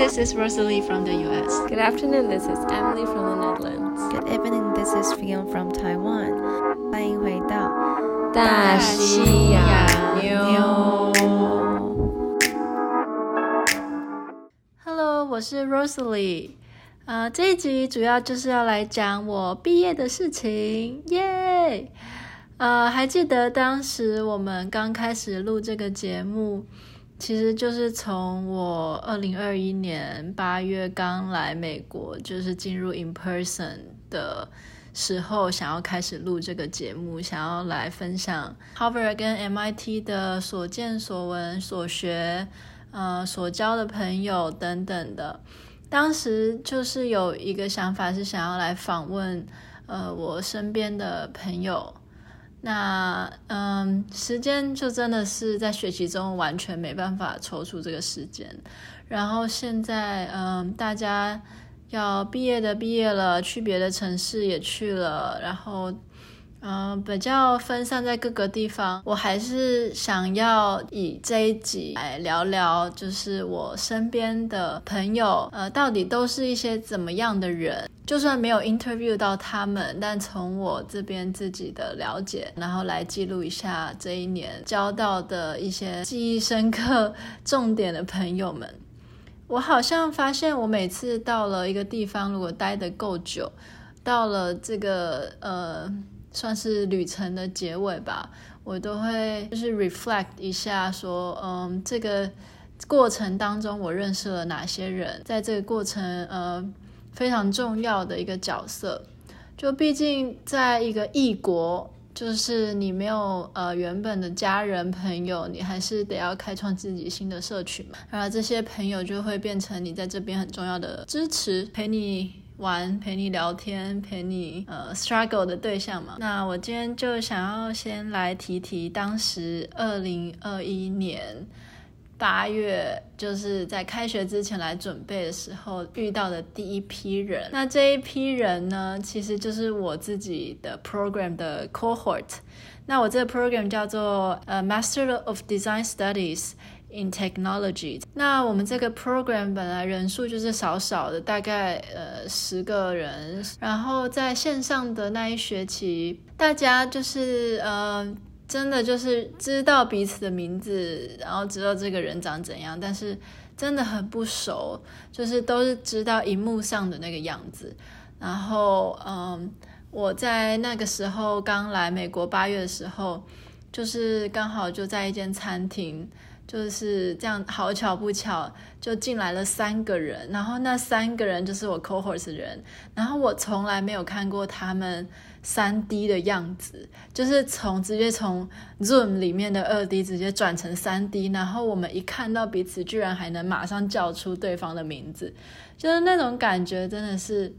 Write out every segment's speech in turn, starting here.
this is Rosalie from the U.S. Good afternoon, this is Emily from the Netherlands. Good evening, this is Fion from Taiwan. 欢迎回到大西洋妞。 Hello，我是 Rosalie。呃，这一集主要就是要来讲我毕业的事情，耶！呃，还记得当时我们刚开始录这个节目， 其实就是从我二零二一年八月刚来美国，就是进入 in person 的时候，想要开始录这个节目，想要来分享 Harvard 跟 MIT 的所见所闻所学，呃，所交的朋友等等的。当时就是有一个想法，是想要来访问，呃，我身边的朋友。那嗯，时间就真的是在学习中完全没办法抽出这个时间。然后现在嗯，大家要毕业的毕业了，去别的城市也去了，然后嗯，比较分散在各个地方。我还是想要以这一集来聊聊，就是我身边的朋友，呃，到底都是一些怎么样的人。就算没有 interview 到他们，但从我这边自己的了解，然后来记录一下这一年交到的一些记忆深刻、重点的朋友们。我好像发现，我每次到了一个地方，如果待得够久，到了这个呃，算是旅程的结尾吧，我都会就是 reflect 一下，说，嗯，这个过程当中我认识了哪些人，在这个过程，呃。非常重要的一个角色，就毕竟在一个异国，就是你没有呃原本的家人朋友，你还是得要开创自己新的社群嘛。然后这些朋友就会变成你在这边很重要的支持，陪你玩，陪你聊天，陪你呃 struggle 的对象嘛。那我今天就想要先来提提当时二零二一年。八月就是在开学之前来准备的时候遇到的第一批人。那这一批人呢，其实就是我自己的 program 的 cohort。那我这个 program 叫做呃 Master of Design Studies in Technology。那我们这个 program 本来人数就是少少的，大概呃十个人。然后在线上的那一学期，大家就是呃。真的就是知道彼此的名字，然后知道这个人长怎样，但是真的很不熟，就是都是知道荧幕上的那个样子。然后，嗯，我在那个时候刚来美国八月的时候，就是刚好就在一间餐厅，就是这样，好巧不巧就进来了三个人，然后那三个人就是我 cohort 的人，然后我从来没有看过他们。三 D 的样子，就是从直接从 Zoom 里面的二 D 直接转成三 D，然后我们一看到彼此，居然还能马上叫出对方的名字，就是那种感觉真的是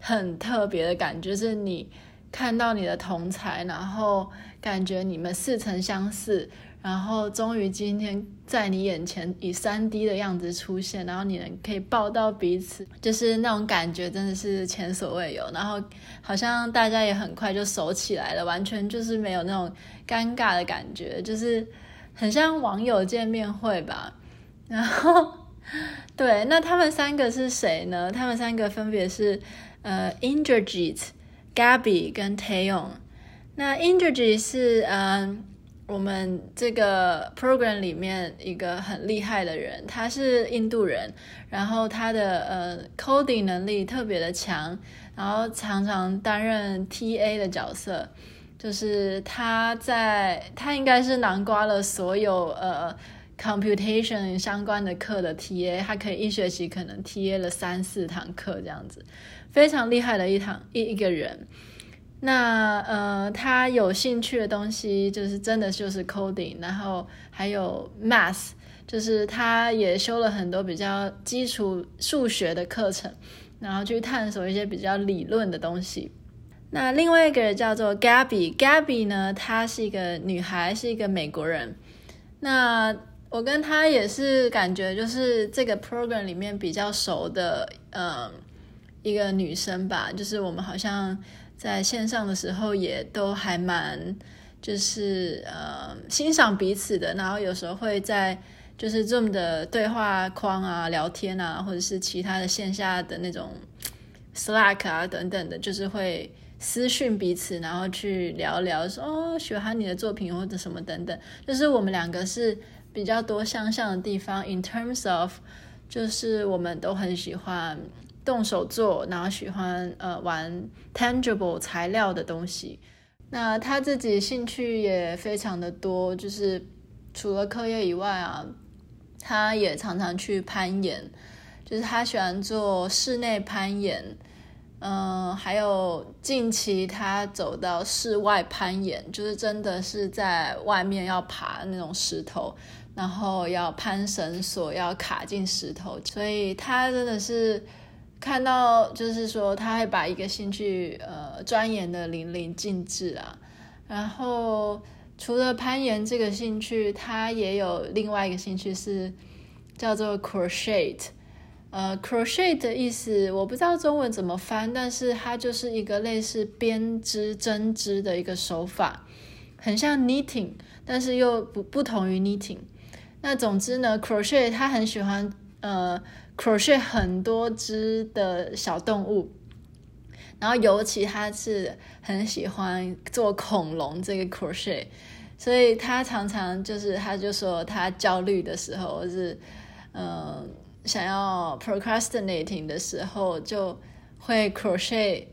很特别的感觉，就是你看到你的同才，然后感觉你们似曾相识。然后终于今天在你眼前以 3D 的样子出现，然后你能可以抱到彼此，就是那种感觉真的是前所未有。然后好像大家也很快就熟起来了，完全就是没有那种尴尬的感觉，就是很像网友见面会吧。然后对，那他们三个是谁呢？他们三个分别是呃 Indrajit、Gabby 跟 Taeyong。那 Indrajit 是嗯。我们这个 program 里面一个很厉害的人，他是印度人，然后他的呃 coding 能力特别的强，然后常常担任 TA 的角色，就是他在他应该是囊括了所有呃 computation 相关的课的 TA，他可以一学期可能 TA 了三四堂课这样子，非常厉害的一堂一一个人。那呃，他有兴趣的东西就是真的就是 coding，然后还有 math，就是他也修了很多比较基础数学的课程，然后去探索一些比较理论的东西。那另外一个人叫做 Gabby，Gabby 呢，她是一个女孩，是一个美国人。那我跟她也是感觉就是这个 program 里面比较熟的，嗯，一个女生吧，就是我们好像。在线上的时候也都还蛮，就是呃欣赏彼此的，然后有时候会在就是 Zoom 的对话框啊、聊天啊，或者是其他的线下的那种 Slack 啊等等的，就是会私讯彼此，然后去聊聊说哦，喜欢你的作品或者什么等等。就是我们两个是比较多相像的地方，in terms of，就是我们都很喜欢动手做，然后喜欢呃玩 tangible 材料的东西。那他自己兴趣也非常的多，就是除了课业以外啊。他也常常去攀岩，就是他喜欢做室内攀岩，嗯，还有近期他走到室外攀岩，就是真的是在外面要爬那种石头，然后要攀绳索，要卡进石头，所以他真的是看到，就是说他会把一个兴趣呃钻研的淋漓尽致啊，然后。除了攀岩这个兴趣，他也有另外一个兴趣是叫做 crochet。呃，crochet 的意思我不知道中文怎么翻，但是它就是一个类似编织、针织的一个手法，很像 knitting，但是又不不同于 knitting。那总之呢，crochet 他很喜欢呃 crochet 很多只的小动物。然后尤其他是很喜欢做恐龙这个 crochet，所以他常常就是他就说他焦虑的时候，或是嗯、想要 procrastinating 的时候，就会 crochet。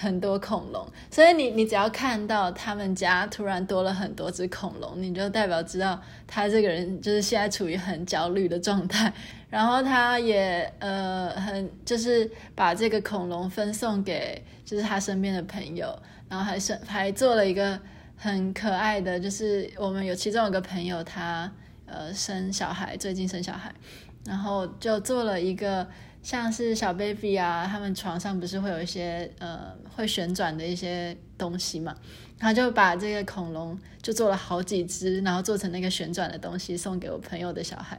很多恐龙，所以你你只要看到他们家突然多了很多只恐龙，你就代表知道他这个人就是现在处于很焦虑的状态。然后他也呃很就是把这个恐龙分送给就是他身边的朋友，然后还是还做了一个很可爱的，就是我们有其中有个朋友他呃生小孩，最近生小孩，然后就做了一个。像是小 baby 啊，他们床上不是会有一些呃会旋转的一些东西嘛？他就把这个恐龙就做了好几只，然后做成那个旋转的东西送给我朋友的小孩，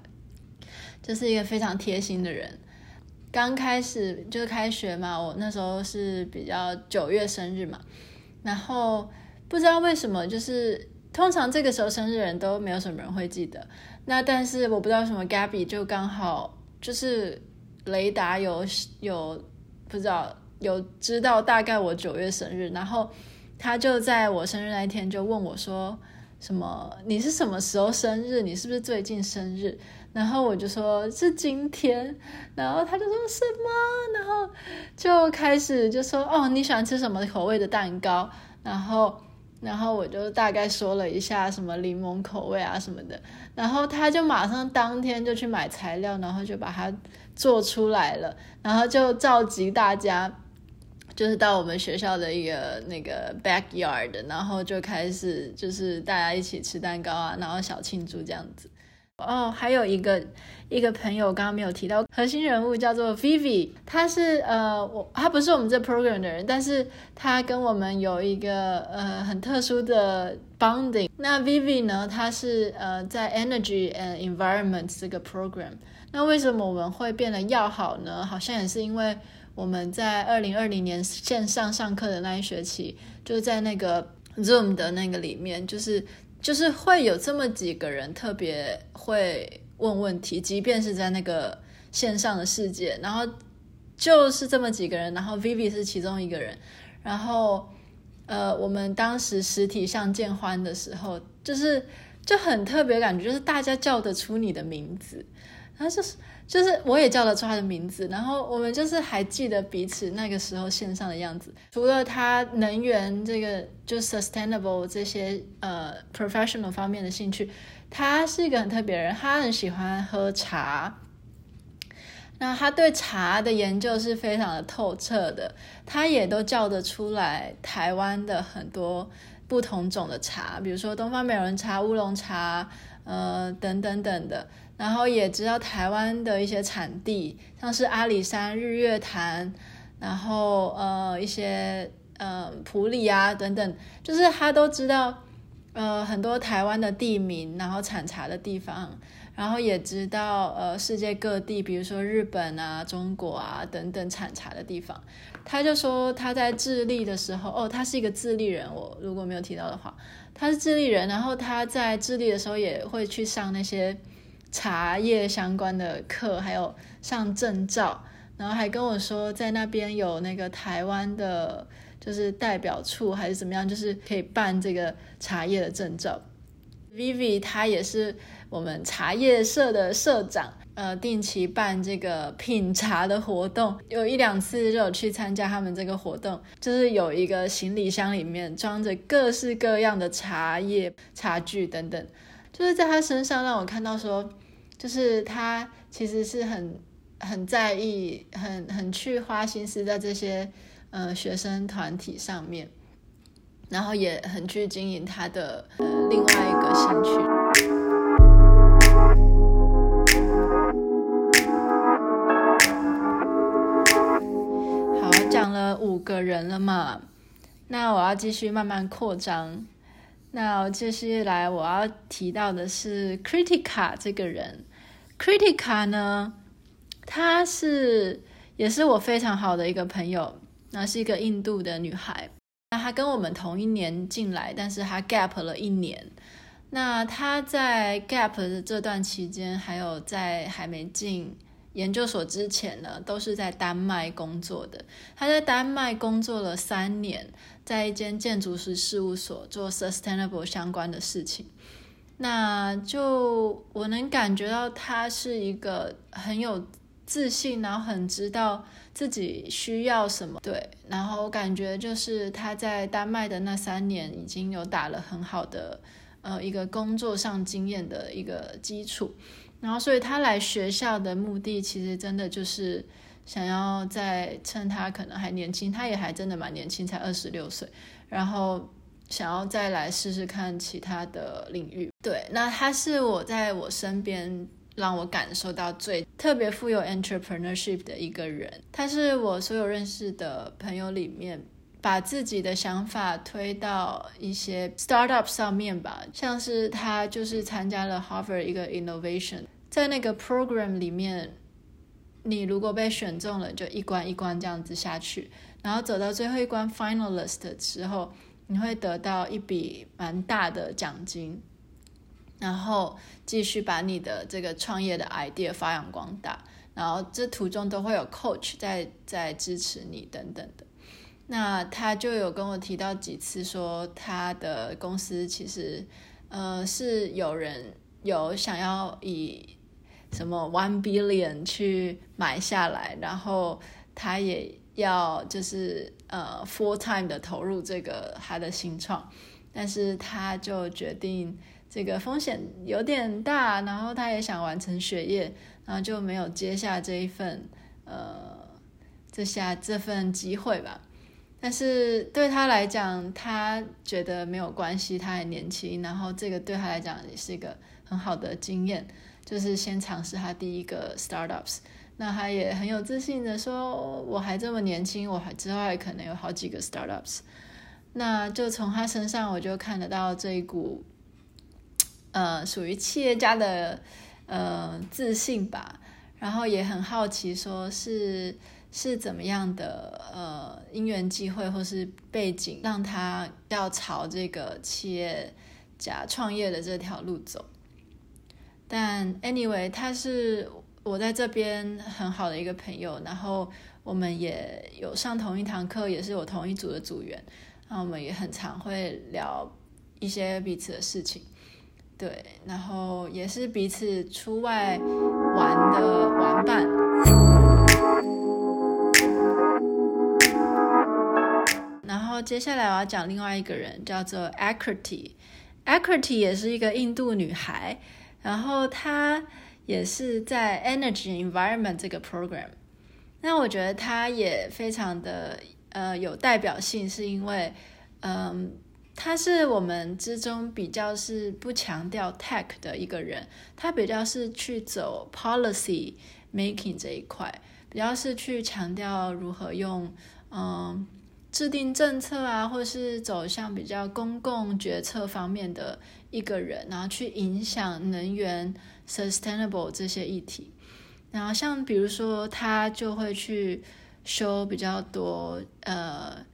就是一个非常贴心的人。刚开始就是开学嘛，我那时候是比较九月生日嘛，然后不知道为什么，就是通常这个时候生日人都没有什么人会记得，那但是我不知道什么 Gabby 就刚好就是。雷达有有不知道有知道大概我九月生日，然后他就在我生日那一天就问我说什么，你是什么时候生日？你是不是最近生日？然后我就说是今天，然后他就说什么？然后就开始就说哦，你喜欢吃什么口味的蛋糕？然后然后我就大概说了一下什么柠檬口味啊什么的，然后他就马上当天就去买材料，然后就把它。做出来了，然后就召集大家，就是到我们学校的一个那个 backyard，然后就开始就是大家一起吃蛋糕啊，然后小庆祝这样子。哦，还有一个一个朋友刚刚没有提到核心人物叫做 Vivi，他是呃我他不是我们这 program 的人，但是他跟我们有一个呃很特殊的 bonding。那 Vivi 呢，他是呃在 Energy and Environment 这个 program。那为什么我们会变得要好呢？好像也是因为我们在二零二零年线上上课的那一学期，就在那个 Zoom 的那个里面，就是就是会有这么几个人特别会问问题，即便是在那个线上的世界，然后就是这么几个人，然后 Vivi 是其中一个人，然后呃，我们当时实体相见欢的时候，就是就很特别感觉，就是大家叫得出你的名字。他就是就是我也叫得出他的名字，然后我们就是还记得彼此那个时候线上的样子。除了他能源这个就 sustainable 这些呃 professional 方面的兴趣，他是一个很特别人，他很喜欢喝茶。那他对茶的研究是非常的透彻的，他也都叫得出来台湾的很多不同种的茶，比如说东方美人茶、乌龙茶，呃等等等的。然后也知道台湾的一些产地，像是阿里山、日月潭，然后呃一些呃普里啊等等，就是他都知道呃很多台湾的地名，然后产茶的地方，然后也知道呃世界各地，比如说日本啊、中国啊等等产茶的地方。他就说他在智利的时候，哦，他是一个智利人，我如果没有提到的话，他是智利人，然后他在智利的时候也会去上那些。茶叶相关的课，还有上证照，然后还跟我说在那边有那个台湾的，就是代表处还是怎么样，就是可以办这个茶叶的证照。Vivi 他也是我们茶叶社的社长，呃，定期办这个品茶的活动，有一两次就有去参加他们这个活动，就是有一个行李箱里面装着各式各样的茶叶、茶具等等，就是在他身上让我看到说，就是他其实是很很在意、很很去花心思在这些呃学生团体上面。然后也很去经营他的另外一个兴趣。讲了五个人了嘛，那我要继续慢慢扩张。那接下来，我要提到的是 Critica 这个人。，Critica 呢，她是也是我非常好的一个朋友，那是一个印度的女孩。那她跟我们同一年进来，但是她 gap 了一年。那他在 gap 的这段期间，还有在还没进研究所之前呢，都是在丹麦工作的。他在丹麦工作了三年，在一间建筑师事务所做 sustainable 相关的事情。那就我能感觉到他是一个很有自信，然后很知道。自己需要什么？对，然后感觉就是他在丹麦的那三年已经有打了很好的呃一个工作上经验的一个基础，然后所以他来学校的目的其实真的就是想要在趁他可能还年轻，他也还真的蛮年轻，才二十六岁，然后想要再来试试看其他的领域。对，那他是我在我身边。让我感受到最特别富有 entrepreneurship 的一个人，他是我所有认识的朋友里面，把自己的想法推到一些 startup 上面吧。像是他就是参加了 Harvard 一个 innovation，在那个 program 里面，你如果被选中了，就一关一关这样子下去，然后走到最后一关 finalist 的时候，你会得到一笔蛮大的奖金。然后继续把你的这个创业的 idea 发扬光大，然后这途中都会有 coach 在在支持你等等的。那他就有跟我提到几次说，他的公司其实呃是有人有想要以什么 one billion 去买下来，然后他也要就是呃 full time 的投入这个他的新创，但是他就决定。这个风险有点大，然后他也想完成学业，然后就没有接下这一份，呃，这下这份机会吧。但是对他来讲，他觉得没有关系，他还年轻，然后这个对他来讲也是一个很好的经验，就是先尝试他第一个 startups。那他也很有自信的说，我还这么年轻，我还之后还可能有好几个 startups。那就从他身上我就看得到这一股。呃，属于企业家的呃自信吧，然后也很好奇，说是是怎么样的呃因缘际会或是背景，让他要朝这个企业家创业的这条路走。但 anyway，他是我在这边很好的一个朋友，然后我们也有上同一堂课，也是我同一组的组员，然后我们也很常会聊一些彼此的事情。对，然后也是彼此出外玩的玩伴。接下来我要讲另外一个人，叫做 Akriti。Akriti 也是一个印度女孩，然后她也是在 Energy Environment 这个 program。那我觉得她也非常的呃有代表性，是因为嗯。他是我们之中比较是不强调 tech 的一个人，他比较是去走 policy making 这一块，比较是去强调如何用嗯制定政策啊，或是走向比较公共决策方面的一个人，然后去影响能源 sustainable 这些议题。然后像比如说，他就会去修比较多呃。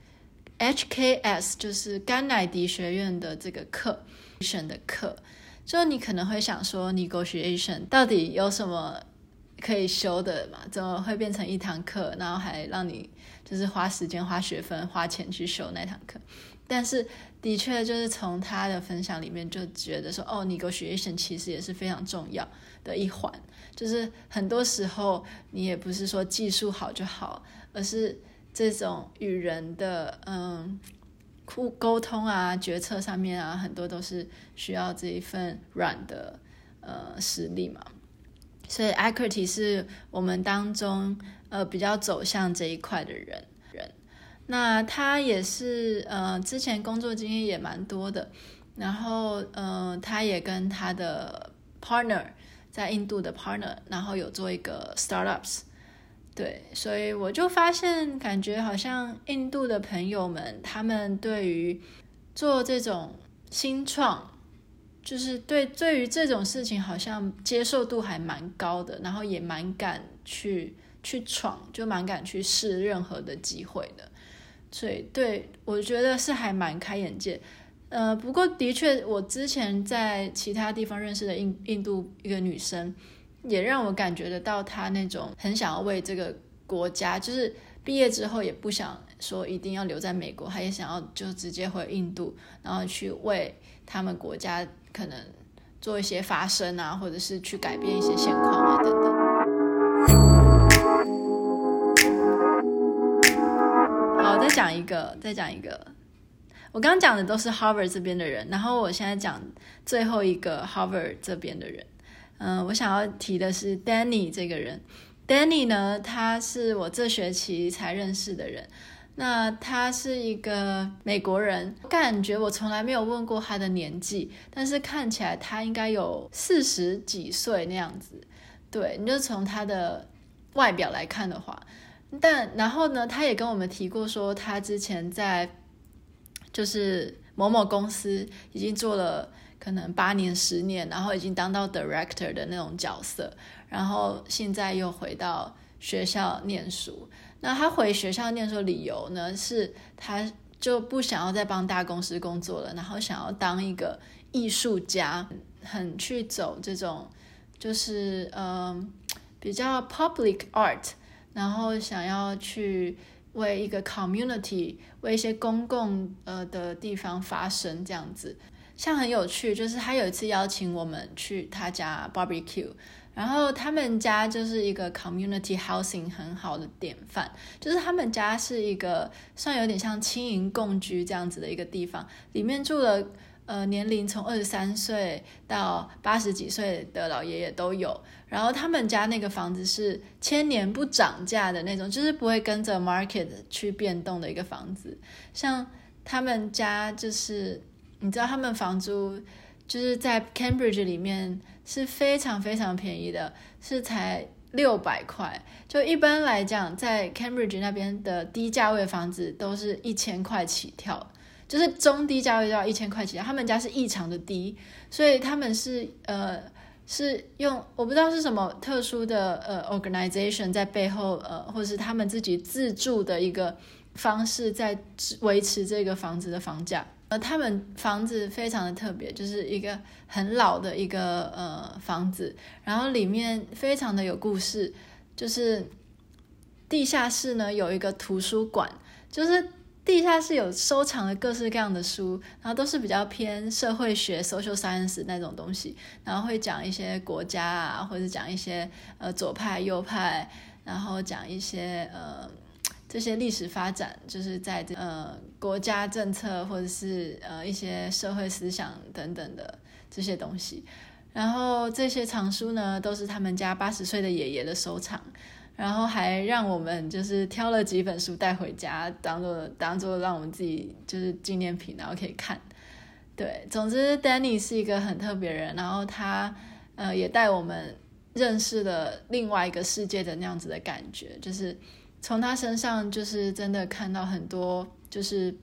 HKS 就是甘乃迪学院的这个课，选的课，就你可能会想说，negotiation 到底有什么可以修的嘛？怎么会变成一堂课，然后还让你就是花时间、花学分、花钱去修那堂课？但是的确就是从他的分享里面就觉得说，哦，negotiation 其实也是非常重要的一环。就是很多时候你也不是说技术好就好，而是这种与人的嗯。沟沟通啊，决策上面啊，很多都是需要这一份软的呃实力嘛。所以 Acrity 是我们当中呃比较走向这一块的人人。那他也是呃之前工作经验也蛮多的，然后呃他也跟他的 partner 在印度的 partner，然后有做一个 startups。对，所以我就发现，感觉好像印度的朋友们，他们对于做这种新创，就是对对于这种事情，好像接受度还蛮高的，然后也蛮敢去去闯，就蛮敢去试任何的机会的。所以，对，我觉得是还蛮开眼界。呃，不过的确，我之前在其他地方认识的印印度一个女生。也让我感觉得到她那种很想要为这个国家，就是毕业之后也不想说一定要留在美国，她也想要就直接回印度，然后去为他们国家可能做一些发声啊，或者是去改变一些现况啊等等。好，再讲一个，再讲一个。我刚刚讲的都是 Harvard 这边的人，然后我现在讲最后一个 Harvard 这边的人。嗯，我想要提的是 Danny 这个人。Danny 呢，他是我这学期才认识的人。那他是一个美国人，感觉我从来没有问过他的年纪，但是看起来他应该有四十几岁那样子。对，你就从他的外表来看的话，但然后呢，他也跟我们提过说，他之前在就是某某公司已经做了。可能八年、十年，然后已经当到 director 的那种角色，然后现在又回到学校念书。那他回学校念书理由呢，是他就不想要再帮大公司工作了，然后想要当一个艺术家，很去走这种就是嗯、比较 public art，然后想要去为一个 community，为一些公共呃的地方发声这样子。像很有趣，就是他有一次邀请我们去他家 barbecue，然后他们家就是一个 community housing 很好的典范，就是他们家是一个算有点像青银共居这样子的一个地方，里面住了呃年龄从二十三岁到八十几岁的老爷爷都有，然后他们家那个房子是千年不涨价的那种，就是不会跟着 market 去变动的一个房子，像他们家就是。你知道他们房租就是在 Cambridge 里面是非常非常便宜的，是才六百块。就一般来讲，在 Cambridge 那边的低价位房子都是一千块起跳，就是中低价位都要一千块起跳。他们家是异常的低，所以他们是呃是用我不知道是什么特殊的呃 organization 在背后呃，或是他们自己自住的一个方式在维持这个房子的房价。呃，他们房子非常的特别，就是一个很老的一个呃房子，然后里面非常的有故事，就是地下室呢有一个图书馆，就是地下室有收藏了各式各样的书，然后都是比较偏社会学 （social science） 那种东西，然后会讲一些国家啊，或者讲一些呃左派右派，然后讲一些呃。这些历史发展就是在这呃国家政策或者是呃一些社会思想等等的这些东西，然后这些藏书呢都是他们家八十岁的爷爷的收藏，然后还让我们就是挑了几本书带回家当做当做让我们自己就是纪念品，然后可以看。对，总之 Danny 是一个很特别人，然后他呃也带我们认识了另外一个世界的那样子的感觉，就是。从他身上，就是真的看到很多，就是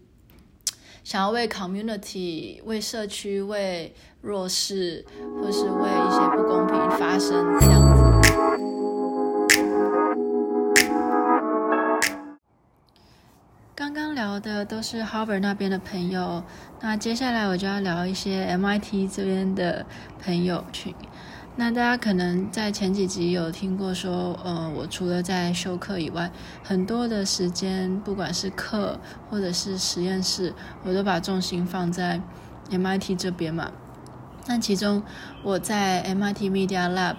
想要为 community、为社区、为弱势，或是为一些不公平发声这样子。刚刚聊的都是 Harvard 那边的朋友，那接下来我就要聊一些 MIT 这边的朋友群。那大家可能在前几集有听过说，呃，我除了在修课以外，很多的时间，不管是课或者是实验室，我都把重心放在 MIT 这边嘛。那其中我在 MIT Media Lab，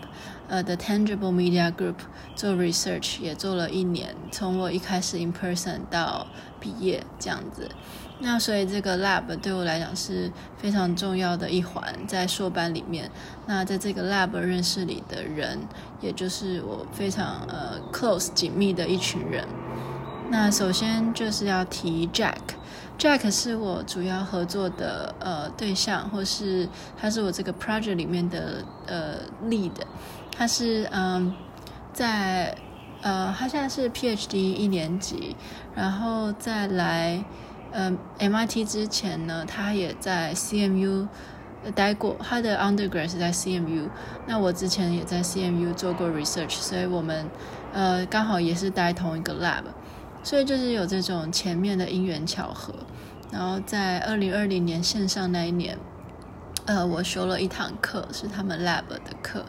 呃，The Tangible Media Group 做 research 也做了一年，从我一开始 in person 到毕业这样子。那所以这个 lab 对我来讲是非常重要的一环，在硕班里面。那在这个 lab 认识里的人，也就是我非常呃 close 紧密的一群人。那首先就是要提 Jack，Jack 是我主要合作的呃对象，或是他是我这个 project 里面的呃 lead。他是嗯在呃他现在是 PhD 一年级，然后再来。嗯、uh,，MIT 之前呢，他也在 CMU 待过，他的 undergrad 是在 CMU。那我之前也在 CMU 做过 research，所以我们呃刚好也是待同一个 lab，所以就是有这种前面的因缘巧合。然后在二零二零年线上那一年，呃，我修了一堂课是他们 lab 的课，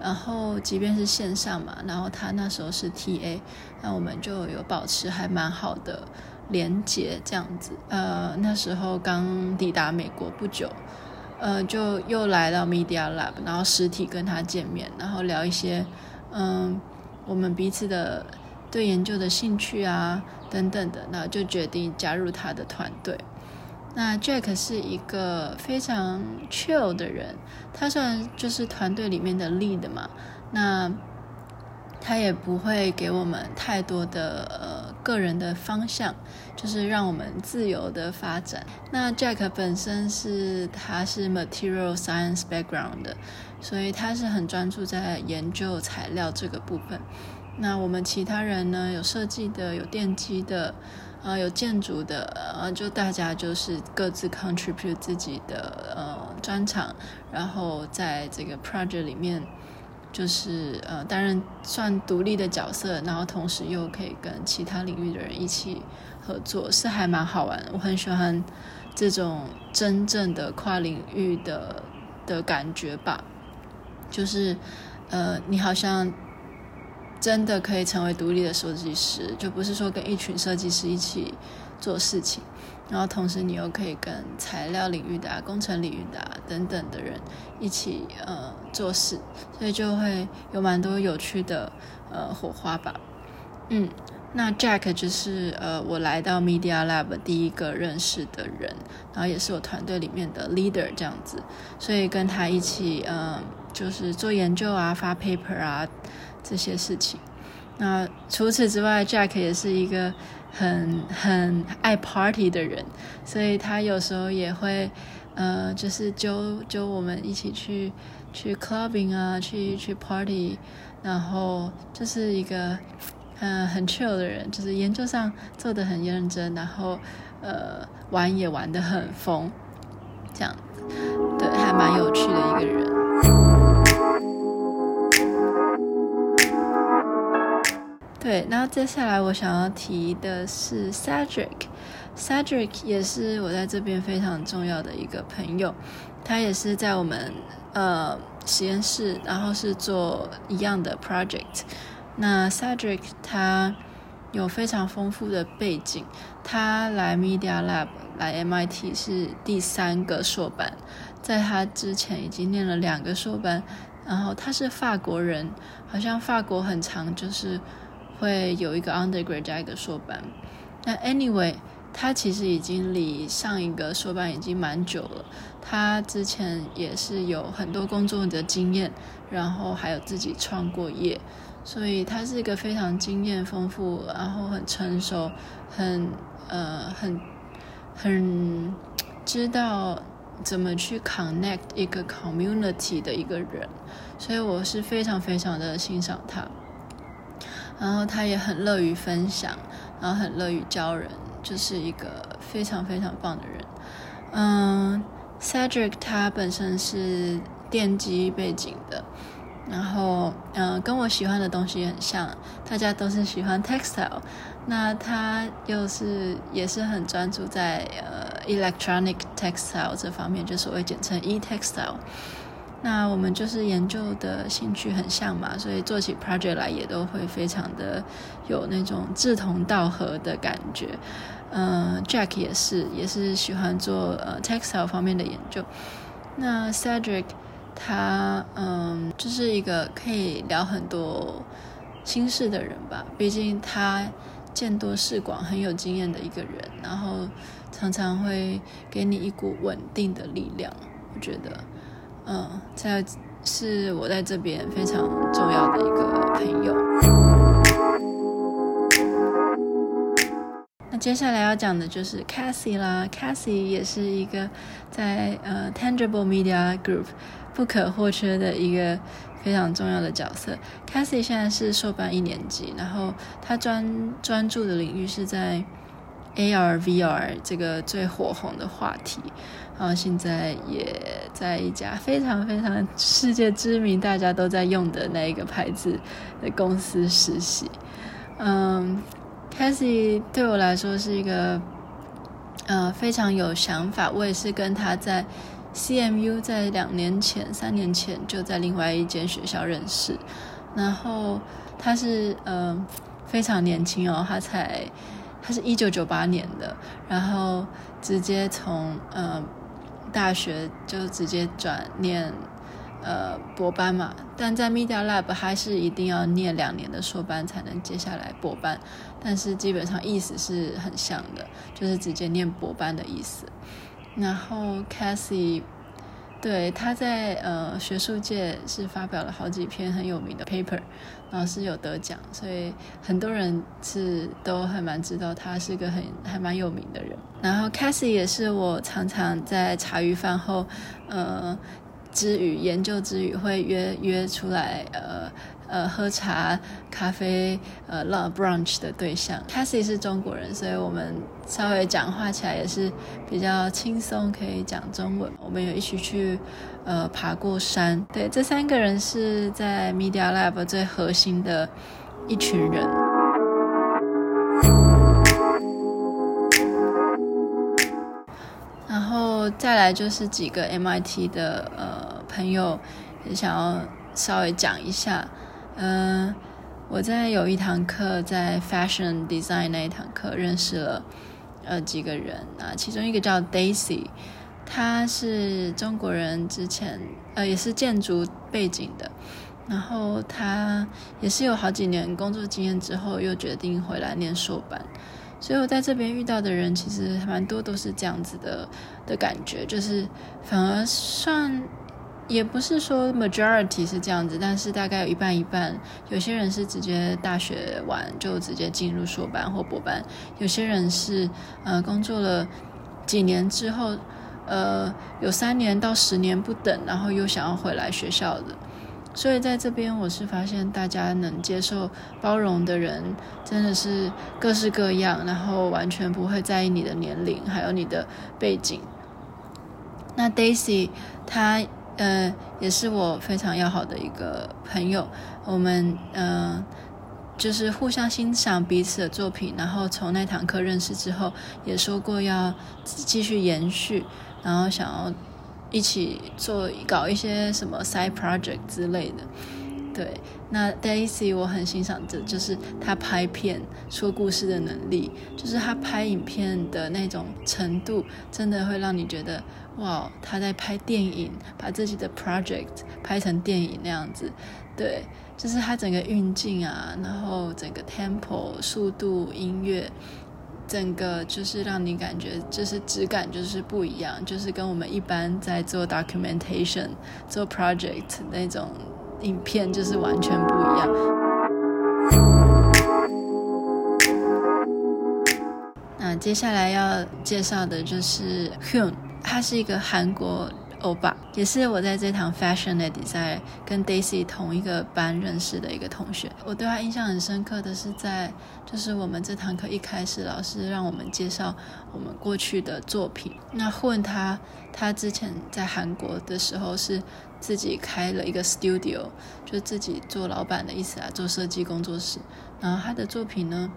然后即便是线上嘛，然后他那时候是 TA，那我们就有保持还蛮好的。连接这样子，呃，那时候刚抵达美国不久，呃，就又来到 Media Lab，然后实体跟他见面，然后聊一些，嗯、我们彼此的对研究的兴趣啊等等的，那就决定加入他的团队。那 Jack 是一个非常 chill 的人，他算就是团队里面的 lead 嘛，那。他也不会给我们太多的呃个人的方向，就是让我们自由的发展。那 Jack 本身是他是 material science background 的，所以他是很专注在研究材料这个部分。那我们其他人呢，有设计的，有电机的，呃，有建筑的，呃，就大家就是各自 contribute 自己的呃专长，然后在这个 project 里面。就是呃，担任算独立的角色，然后同时又可以跟其他领域的人一起合作，是还蛮好玩。我很喜欢这种真正的跨领域的的感觉吧。就是呃，你好像真的可以成为独立的设计师，就不是说跟一群设计师一起做事情。然后同时，你又可以跟材料领域的、工程领域的等等的人一起呃做事，所以就会有蛮多有趣的呃火花吧。嗯，那 Jack 就是呃我来到 Media Lab 第一个认识的人，然后也是我团队里面的 leader 这样子，所以跟他一起呃就是做研究啊、发 paper 啊这些事情。那除此之外，Jack 也是一个。很很爱 party 的人，所以他有时候也会，呃，就是揪揪我们一起去去 clubbing 啊，去去 party，然后就是一个，嗯、很 chill 的人，就是研究上做得很认真，然后呃，玩也玩得很疯，这样，对，还蛮有趣的一个人。对，然后接下来我想要提的是 Cedric，Cedric 也是我在这边非常重要的一个朋友，他也是在我们呃实验室，然后是做一样的 project。那 Cedric 他有非常丰富的背景，他来 Media Lab 来 MIT 是第三个硕班，在他之前已经念了两个硕班，然后他是法国人，好像法国很常就是。会有一个 undergrad 加一个硕班，那 anyway，他其实已经离上一个硕班已经蛮久了。他之前也是有很多工作的经验，然后还有自己创过业，所以他是一个非常经验丰富，然后很成熟，很呃很很知道怎么去 connect 一个 community 的一个人，所以我是非常非常的欣赏他。然后他也很乐于分享，然后很乐于教人，就是一个非常非常棒的人。嗯，Cedric 他本身是电机背景的，然后嗯、跟我喜欢的东西很像，大家都是喜欢 textile，那他又是也是很专注在呃 electronic textile 这方面，就所谓简称 e-textile。那我们就是研究的兴趣很像嘛，所以做起 project 来也都会非常的有那种志同道合的感觉。嗯、呃，Jack 也是，也是喜欢做呃 textile 方面的研究。那 Cedric 他嗯，就是一个可以聊很多心事的人吧，毕竟他见多识广，很有经验的一个人，然后常常会给你一股稳定的力量，我觉得。嗯，这是我在这边非常重要的一个朋友。那接下来要讲的就是 Cassie 啦，Cassie 也是一个在呃 Tangible Media Group 不可或缺的一个非常重要的角色。Cassie 现在是硕班一年级，然后他专专注的领域是在 AR、VR 这个最火红的话题。然后现在也在一家非常非常世界知名、大家都在用的那一个牌子的公司实习。嗯，Cassie 对我来说是一个呃非常有想法。我也是跟他在 CMU 在两年前、三年前就在另外一间学校认识。然后他是呃非常年轻哦，他才他是一九九八年的，然后直接从呃。大学就直接转念呃博班嘛，但在 Media Lab 还是一定要念两年的硕班才能接下来博班，但是基本上意思是很像的，就是直接念博班的意思。然后 Cassie。对，他在呃学术界是发表了好几篇很有名的 paper，然后是有得奖，所以很多人是都还蛮知道他是个很还蛮有名的人。然后 Cassie 也是我常常在茶余饭后，呃之余研究之余会约约出来呃。呃，喝茶、咖啡，呃，love brunch 的对象。Cassie 是中国人，所以我们稍微讲话起来也是比较轻松，可以讲中文。我们有一起去呃爬过山。对，这三个人是在 Media Lab 最核心的一群人。然后再来就是几个 MIT 的呃朋友，也想要稍微讲一下。嗯、我在有一堂课，在 Fashion Design 那一堂课认识了呃几个人啊，其中一个叫 Daisy，他是中国人，之前呃也是建筑背景的，然后他也是有好几年工作经验之后，又决定回来念硕班，所以我在这边遇到的人其实蛮多都是这样子的的感觉，就是反而算。也不是说 majority 是这样子，但是大概有一半一半。有些人是直接大学完就直接进入硕班或博班，有些人是呃工作了几年之后，呃有三年到十年不等，然后又想要回来学校的。所以在这边我是发现大家能接受包容的人真的是各式各样，然后完全不会在意你的年龄还有你的背景。那 Daisy 她。呃，也是我非常要好的一个朋友。我们呃，就是互相欣赏彼此的作品，然后从那堂课认识之后，也说过要继续延续，然后想要一起做搞一些什么 side project 之类的。对，那 Daisy 我很欣赏的，就是他拍片说故事的能力，就是他拍影片的那种程度，真的会让你觉得哇，他在拍电影，把自己的 project 拍成电影那样子。对，就是他整个运镜啊，然后整个 tempo 速度、音乐，整个就是让你感觉就是质感就是不一样，就是跟我们一般在做 documentation 做 project 那种。影片就是完全不一样。那接下来要介绍的就是 Hyun，他是一个韩国欧巴，也是我在这堂 Fashion 的 Design 跟 Daisy 同一个班认识的一个同学。我对他印象很深刻的是在，就是我们这堂课一开始，老师让我们介绍我们过去的作品。那混他他之前在韩国的时候是。自己开了一个 studio，就自己做老板的意思啊，做设计工作室。然后他的作品呢，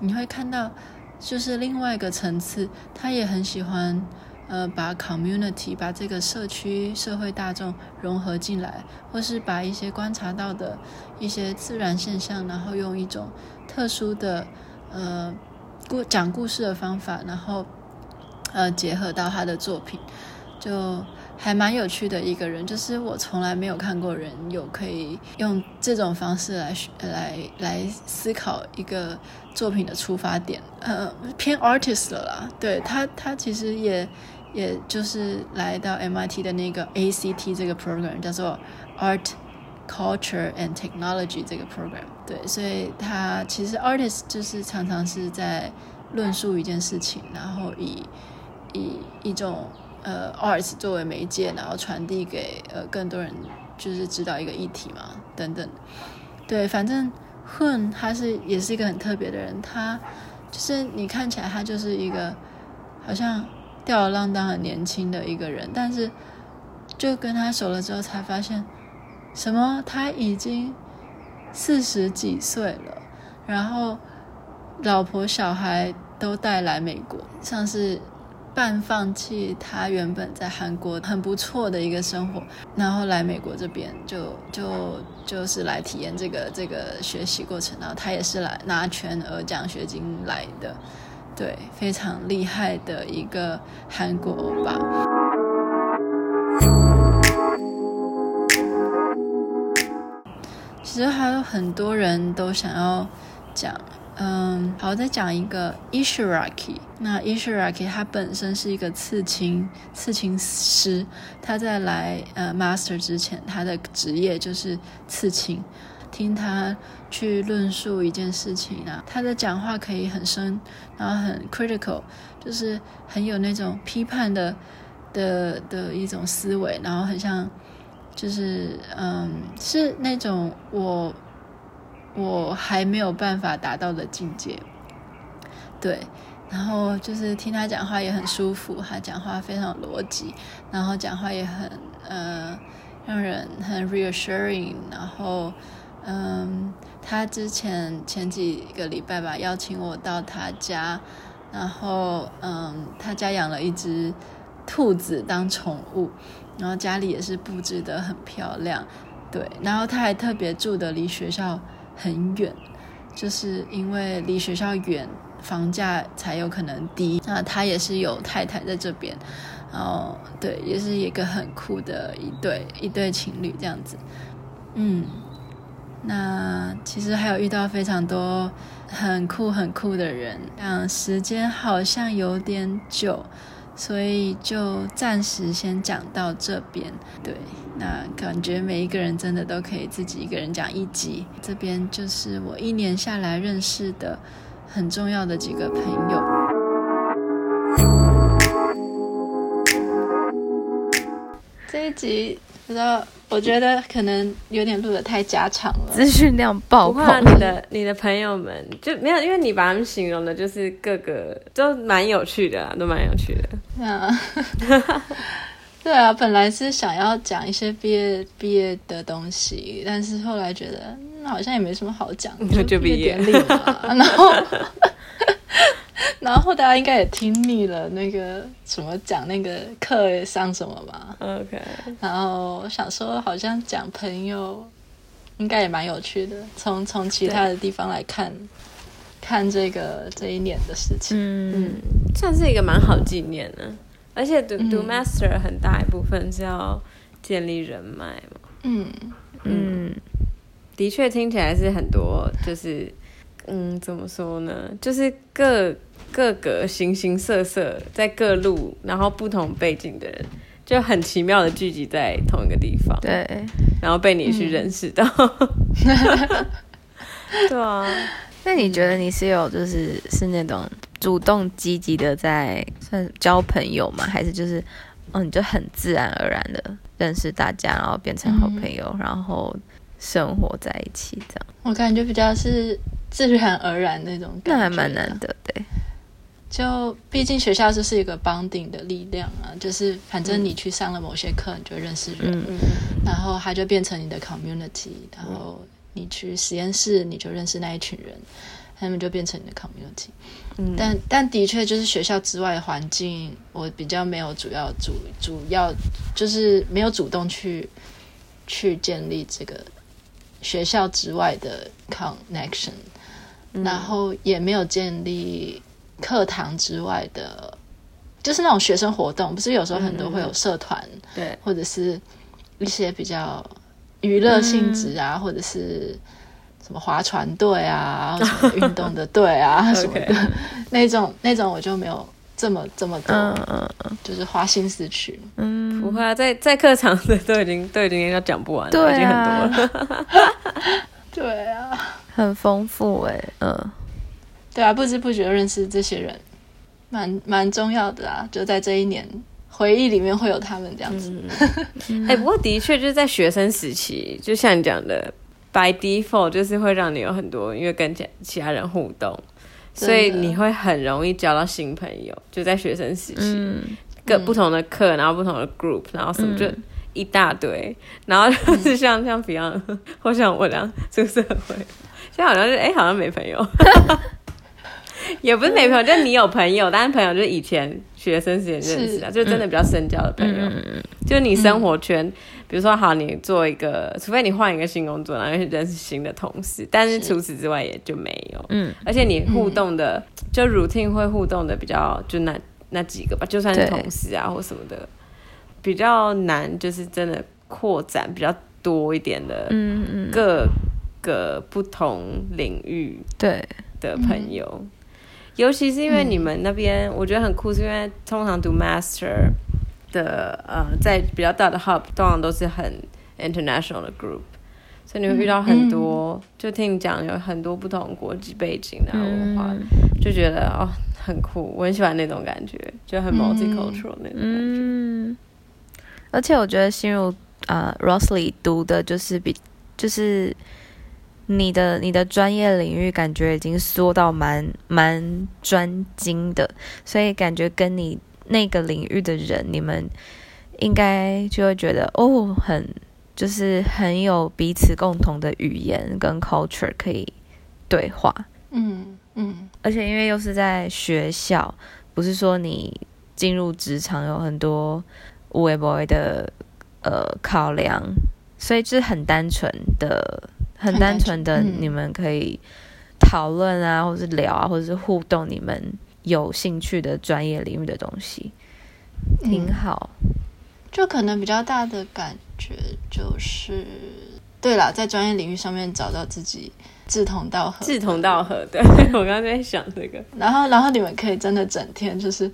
你会看到就是另外一个层次，他也很喜欢呃把 community 把这个社区社会大众融合进来，或是把一些观察到的一些自然现象，然后用一种特殊的呃故讲故事的方法，然后。呃，结合到他的作品，就还蛮有趣的一个人。就是我从来没有看过人有可以用这种方式来来来思考一个作品的出发点，呃，偏 artist 了啦。对他，他其实也也就是来到 MIT 的那个 ACT 这个 program，叫做 Art Culture and Technology 这个 program。对，所以他其实 artist 就是常常是在论述一件事情，然后以以一种呃 arts 作为媒介，然后传递给呃更多人，就是知道一个议题嘛，等等。对，反正 Hun 他是也是一个很特别的人，他就是你看起来他就是一个好像吊儿郎当很年轻的一个人，但是就跟他熟了之后才发现，什么他已经四十几岁了，然后老婆小孩都带来美国，像是。半放弃他原本在韩国很不错的一个生活，然后来美国这边就就就是来体验这个这个学习过程，然后他也是来拿全额奖学金来的，对，非常厉害的一个韩国欧巴。其实还有很多人都想要讲。嗯，好，再讲一个 Ishiraki。那 Ishiraki 他本身是一个刺青刺青师，他在来呃 Master 之前，他的职业就是刺青。听他去论述一件事情啊，他的讲话可以很深，然后很 critical，就是很有那种批判的的的一种思维，然后很像就是嗯，是那种我。我还没有办法达到的境界，对，然后就是听他讲话也很舒服，他讲话非常有逻辑，然后讲话也很呃让人很 reassuring，然后嗯，他之前前几个礼拜吧邀请我到他家，然后嗯，他家养了一只兔子当宠物，然后家里也是布置得很漂亮，对，然后他还特别住的离学校。很远，就是因为离学校远，房价才有可能低。那他也是有太太在这边，然后对，也是一个很酷的一对一对情侣这样子。嗯，那其实还有遇到非常多很酷很酷的人，嗯，时间好像有点久。所以就暂时先讲到这边。对，那感觉每一个人真的都可以自己一个人讲一集。这边就是我一年下来认识的很重要的几个朋友。这一集不知道。我觉得可能有点录的太家常了，资讯量爆棚。你的你的朋友们就没有，因为你把他们形容的，就是各个都蛮有趣的，都蛮有趣的。啊，对啊，本来是想要讲一些毕业毕业的东西，但是后来觉得、嗯、好像也没什么好讲，就 毕业典礼嘛，然后。然后大家应该也听腻了那个什么讲那个课上什么吧？OK。然后我想说，好像讲朋友应该也蛮有趣的。从从其他的地方来看，看这个这一年的事情，嗯，算是一个蛮好纪念的。而且读读 Master 很大一部分是要建立人脉嘛。嗯嗯，嗯，的确听起来是很多，就是。嗯，怎么说呢？就是各各个形形色色，在各路，然后不同背景的人，就很奇妙的聚集在同一个地方。对，然后被你去认识到。嗯、对啊，那你觉得你是有就是是那种主动积极的在算交朋友吗？还是就是哦，你就很自然而然的认识大家，然后变成好朋友，嗯、然后生活在一起这样？我感觉比较是。自然而然那种感觉，那还蛮难得对。就毕竟学校就是一个 bonding 的力量啊，就是反正你去上了某些课，你就认识人，嗯、然后它就变成你的 community，然后你去实验室，你就认识那一群人，他们就变成你的 community。嗯、但但的确就是学校之外的环境，我比较没有主要主主要就是没有主动去去建立这个学校之外的 connection，、嗯、然后也没有建立。课堂之外的，就是那种学生活动，不是有时候很多会有社团，嗯、对，或者是一些比较娱乐性质啊，嗯、或者是什么划船队啊，什么运动的队啊什么的，那种那种我就没有这么这么多，嗯嗯，就是花心思去，嗯，不会啊，在在课堂的都已经都已经要讲不完了，对啊、已经很多了，对啊，很丰富哎、欸，嗯。对啊，不知不觉认识这些人，蛮蛮重要的啊！就在这一年回忆里面会有他们这样子。哎、嗯欸，不过的确就是在学生时期，就像你讲的，by default 就是会让你有很多因为跟其其他人互动，所以你会很容易交到新朋友。就在学生时期，嗯、各不同的课，然后不同的 group，然后什么就一大堆，然后就是像、嗯、像比方，或像我这样出社会，现在好像是哎、欸，好像没朋友。也不是没朋友，就是你有朋友，但是朋友就是以前学生时间认识的，是就真的比较深交的朋友。嗯、就是你生活圈，嗯、比如说好，你做一个，除非你换一个新工作，然后认识新的同事，但是除此之外也就没有。嗯，而且你互动的，嗯、就 routine 会互动的比较，就那那几个吧，就算是同事啊或什么的，比较难，就是真的扩展比较多一点的，嗯嗯，各个不同领域对的朋友。嗯尤其是因为你们那边，我觉得很酷，是因为通常读 master 的，呃，在比较大的 hub，通常都是很 international 的 group，所以你会遇到很多，就听你讲有很多不同国际背景的文化，就觉得哦很酷，我很喜欢那种感觉，就很 multicultural 那种感觉。嗯，而且我觉得新儒啊 Rosely 读的就是比就是。你的你的专业领域感觉已经缩到蛮蛮专精的，所以感觉跟你那个领域的人，你们应该就会觉得哦，很就是很有彼此共同的语言跟 culture 可以对话。嗯嗯，嗯而且因为又是在学校，不是说你进入职场有很多有的没的的呃考量，所以就是很单纯的。很单纯的，你们可以讨论啊，嗯、或是聊啊，或者是互动，你们有兴趣的专业领域的东西，挺好。就可能比较大的感觉就是，对啦，在专业领域上面找到自己志同道合，志同道合。对，我刚刚在想这个。然后，然后你们可以真的整天就是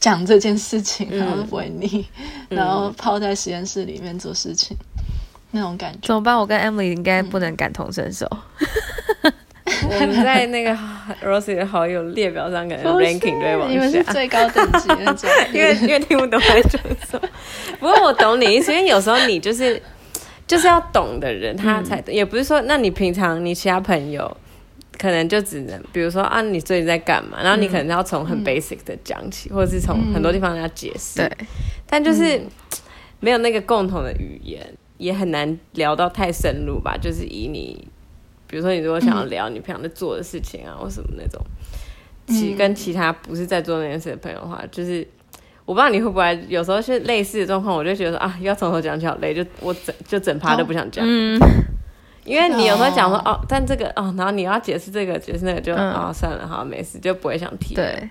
讲这件事情，然后都不会腻，嗯、然后泡在实验室里面做事情。那种感觉怎么办？我跟 Emily 应该不能感同身受。嗯、我们在那个 Rosely 的好友列表上，可能 ranking 对往下。你们是最高等级那种，因为因为听不懂在讲什么。不过我懂你意思，因为有时候你就是就是要懂的人，他才懂。嗯、也不是说，那你平常你其他朋友可能就只能，比如说啊，你最近在干嘛？然后你可能要从很 basic 的讲起，嗯、或者是从很多地方要解释。对，但就是没有那个共同的语言。也很难聊到太深入吧，就是以你，比如说你如果想要聊你平常在做的事情啊，嗯、或什么那种，其跟其他不是在做那件事的朋友的话，就是我不知道你会不会有时候是类似的状况，我就觉得说啊，要从头讲起好累，就我整就整趴都不想讲，哦、嗯，因为你有时候讲说哦，但这个哦，然后你要解释这个解释那个就，就啊、嗯。哦、算了，好没事，就不会想提。对。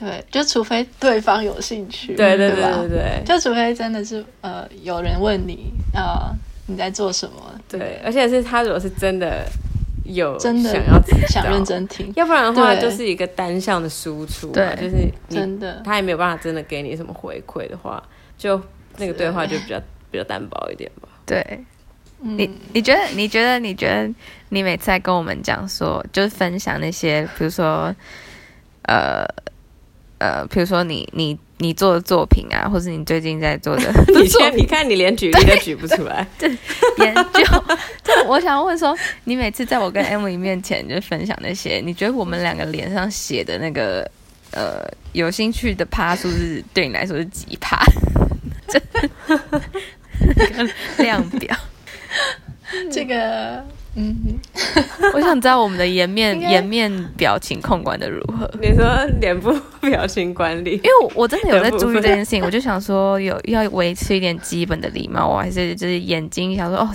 对，就除非对方有兴趣，对对对对对，就除非真的是呃有人问你啊、呃、你在做什么，对，而且是他如果是真的有真的想要想认真听，要不然的话就是一个单向的输出，对，就是真的。他也没有办法真的给你什么回馈的话，就那个对话就比较比较单薄一点吧。对，你你觉得你觉得你觉得你每次在跟我们讲说，就是分享那些，比如说呃。呃，比如说你你你做的作品啊，或是你最近在做的，你先 你看你连举例都举不出来，对，研究。就我想问说，你每次在我跟 Emily 面前就分享那些，你觉得我们两个脸上写的那个呃有兴趣的趴数是对你来说是几趴？这量表，这个，嗯，我想知道我们的颜面颜面表情控管的如何？你说脸部表情管理？因为我我真的有在注意这件事情，我就想说有要维持一点基本的礼貌，我还是就是眼睛想说哦。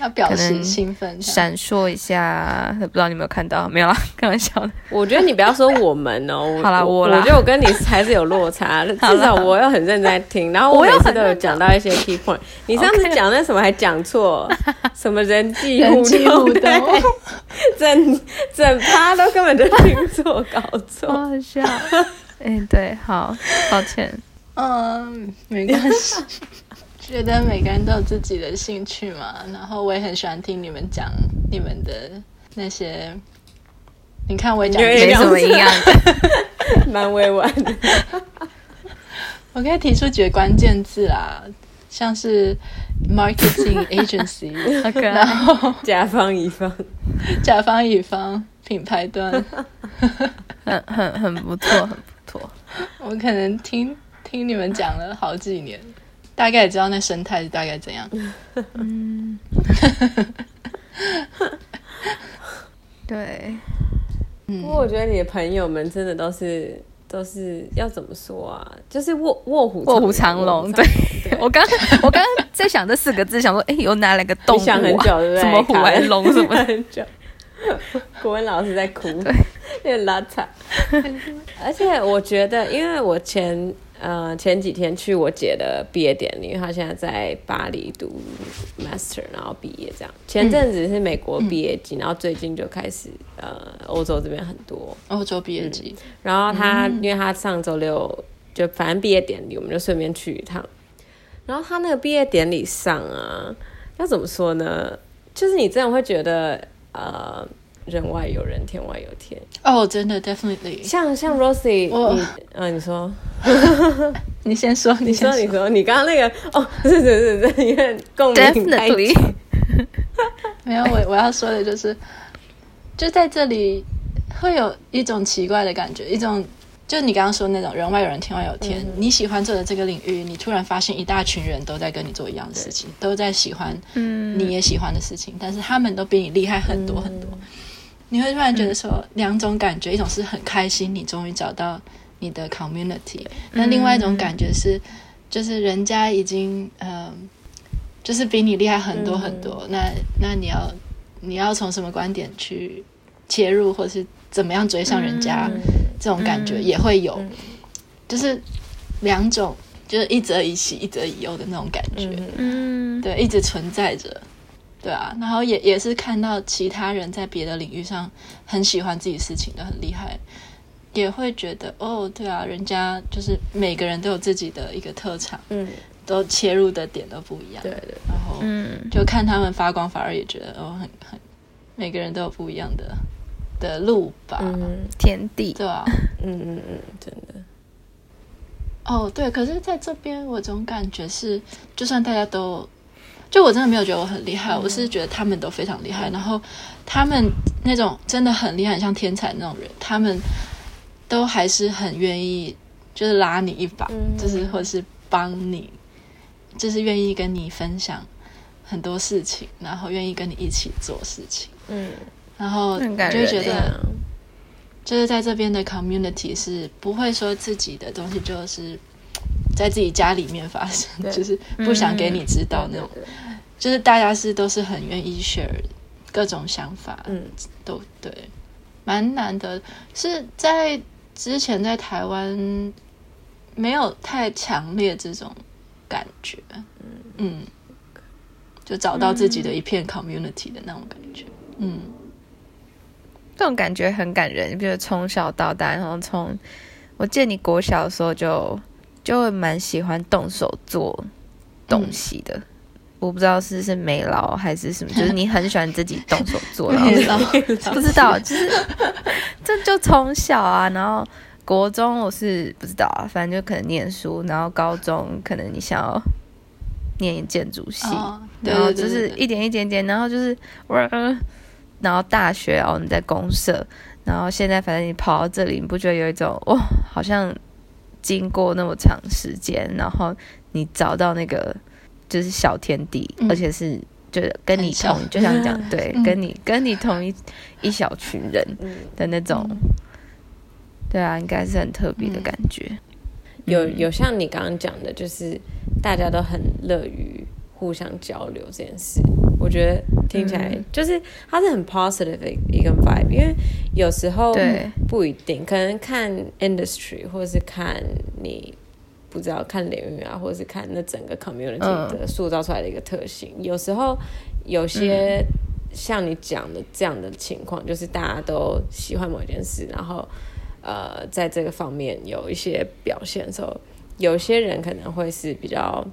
要表示兴奋，闪烁一下，不知道你有没有看到？没有啦，开玩笑的。我觉得你不要说我们哦，好啦，我啦，我觉得我跟你还是有落差，至少我又很认真在听，然后我每次都有讲到一些 key point。你上次讲那什么还讲错，什么人际互动，整整趴都根本就听错，搞错，好笑。哎，对，好，抱歉。嗯，没关系。觉得每个人都有自己的兴趣嘛，然后我也很喜欢听你们讲你们的那些。你看我也讲没什么一样的，蛮委婉的。我可以提出几个关键字啊，像是 marketing agency，然后甲方乙方，甲方乙方品牌端，很很很不错，很不错。我可能听听你们讲了好几年。大概也知道那生态是大概怎样。嗯，对。不过我觉得你的朋友们真的都是都是要怎么说啊？就是卧卧虎卧虎藏龙。对，我刚我刚刚在想这四个字，想说哎，有哪两个动物？想很久，对不对？什么虎还是龙？什么 很久？国文老师在哭，对，有点拉惨。而且我觉得，因为我前。呃，前几天去我姐的毕业典礼，因为她现在在巴黎读 master，然后毕业这样。前阵子是美国毕业季，嗯、然后最近就开始呃，欧洲这边很多欧洲毕业季。嗯、然后她，嗯、因为她上周六就反正毕业典礼，我们就顺便去一趟。然后她那个毕业典礼上啊，要怎么说呢？就是你真的会觉得呃。人外有人，天外有天。哦，真的，definitely。像像 Rosie，你，嗯，你说，你先说，你说，你说，你刚刚那个，哦，是是是是，因为共鸣太强。没有，我我要说的就是，就在这里会有一种奇怪的感觉，一种就你刚刚说那种人外有人，天外有天。你喜欢做的这个领域，你突然发现一大群人都在跟你做一样的事情，都在喜欢，嗯你也喜欢的事情，但是他们都比你厉害很多很多。你会突然觉得说两种感觉，一种是很开心，你终于找到你的 community；那另外一种感觉是，就是人家已经呃，就是比你厉害很多很多。那那你要你要从什么观点去切入，或是怎么样追上人家？这种感觉也会有，就是两种，就是一则以喜，一则以忧的那种感觉。嗯，对，一直存在着。对啊，然后也也是看到其他人在别的领域上很喜欢自己事情的很厉害，也会觉得哦，对啊，人家就是每个人都有自己的一个特长，嗯，都切入的点都不一样，对对，然后嗯，就看他们发光，反而也觉得哦，很很，每个人都有不一样的的路吧，嗯，天地，对啊，嗯嗯嗯，真的，哦对，可是在这边我总感觉是，就算大家都。就我真的没有觉得我很厉害，我是觉得他们都非常厉害。然后他们那种真的很厉害，很像天才那种人，他们都还是很愿意，就是拉你一把，就是或者是帮你，就是愿意跟你分享很多事情，然后愿意跟你一起做事情。嗯，然后就会觉得，就是在这边的 community 是不会说自己的东西就是。在自己家里面发生，对。就是不想给你知道那种，嗯、就是大家是都是很愿意 share 各种想法，嗯，都对，蛮难得，是在之前在台湾没有太强烈这种感觉，嗯，嗯，就找到自己的一片 community 的那种感觉，嗯，这种感觉很感人，比如从小到大，然后从我记得你国小的时候就。就会蛮喜欢动手做东西的，嗯、我不知道是是没劳还是什么，就是你很喜欢自己动手做，然后 不知道，就是这就从小啊，然后国中我是不知道啊，反正就可能念书，然后高中可能你想要念建筑系，哦、然后就是一点一点点，然后就是然后大学哦你在公社。然后现在反正你跑到这里，你不觉得有一种哇，好像经过那么长时间，然后你找到那个就是小天地，嗯、而且是就是跟你同，就像你讲，对，嗯、跟你跟你同一一小群人的那种，嗯、对啊，应该是很特别的感觉。嗯、有有像你刚刚讲的，就是大家都很乐于。互相交流这件事，我觉得听起来就是它是很 positive 的一个 vibe，因为有时候不一定，可能看 industry 或者是看你不知道看领域啊，或者是看那整个 community 的塑造出来的一个特性。有时候有些像你讲的这样的情况，就是大家都喜欢某一件事，然后呃，在这个方面有一些表现的时候，有些人可能会是比较。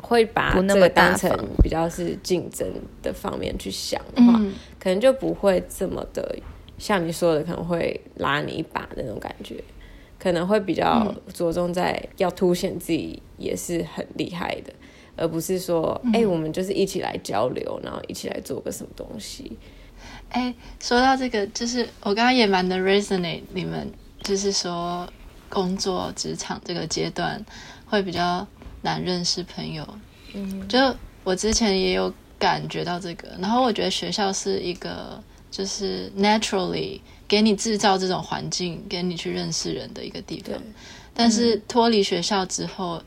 会把这个当成比较是竞争的方面去想的话，嗯、可能就不会这么的像你说的，可能会拉你一把的那种感觉，可能会比较着重在要凸显自己也是很厉害的，而不是说，哎、嗯欸，我们就是一起来交流，然后一起来做个什么东西。哎、欸，说到这个，就是我刚刚也蛮的 resonate，你们就是说工作职场这个阶段会比较。难认识朋友，嗯，就我之前也有感觉到这个，然后我觉得学校是一个就是 naturally 给你制造这种环境，给你去认识人的一个地方。但是脱离学校之后，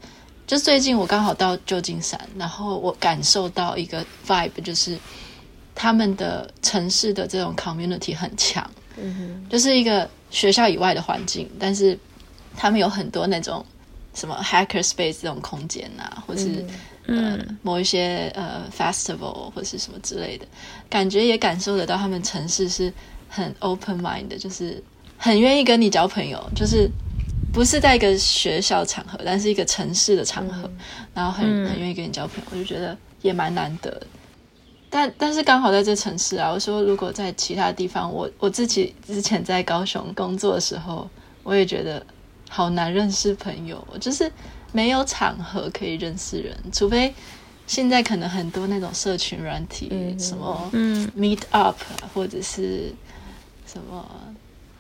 就最近我刚好到旧金山，然后我感受到一个 vibe，就是他们的城市的这种 community 很强，嗯哼，就是一个学校以外的环境，但是他们有很多那种。什么 hacker space 这种空间啊，或是、嗯、呃某一些呃 festival 或是什么之类的，感觉也感受得到他们城市是很 open mind 的，就是很愿意跟你交朋友，就是不是在一个学校场合，但是一个城市的场合，嗯、然后很很愿意跟你交朋友，我就觉得也蛮难得的。但但是刚好在这城市啊，我说如果在其他地方，我我自己之前在高雄工作的时候，我也觉得。好难认识朋友，就是没有场合可以认识人，除非现在可能很多那种社群软体，嗯、什么 Meet Up 或者是什么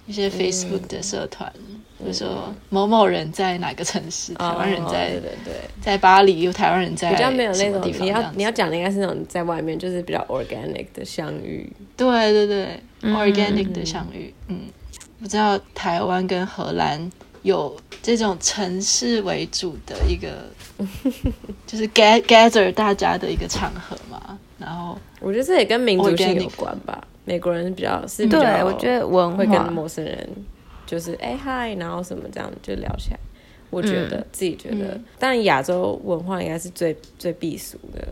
一些 Facebook 的社团，比如、嗯、说某某人在哪个城市，台湾人在、哦、对对对，在巴黎，有台湾人在比较没有那种地方。你要你要讲的应该是那种在外面，就是比较 organic 的相遇。对对对、嗯、，organic 的相遇。嗯，不知道台湾跟荷兰。有这种城市为主的一个，就是 gather 大家的一个场合嘛。然后我觉得这也跟民族性有关吧。美国人比较是比较，对，我觉得文化会跟陌生人就是哎嗨，然后什么这样就聊起来。我觉得、嗯、自己觉得，但亚洲文化应该是最最避俗的。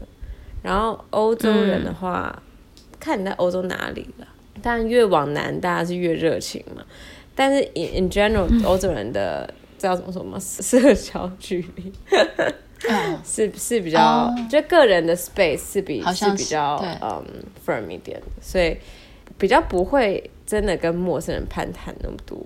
然后欧洲人的话，嗯、看你在欧洲哪里了。但越往南，大家是越热情嘛。但是 in in general，欧洲人的知道怎么说吗？社交距离。是是比较，就个人的 space 是比是比较嗯 firm 一点，所以比较不会真的跟陌生人攀谈那么多。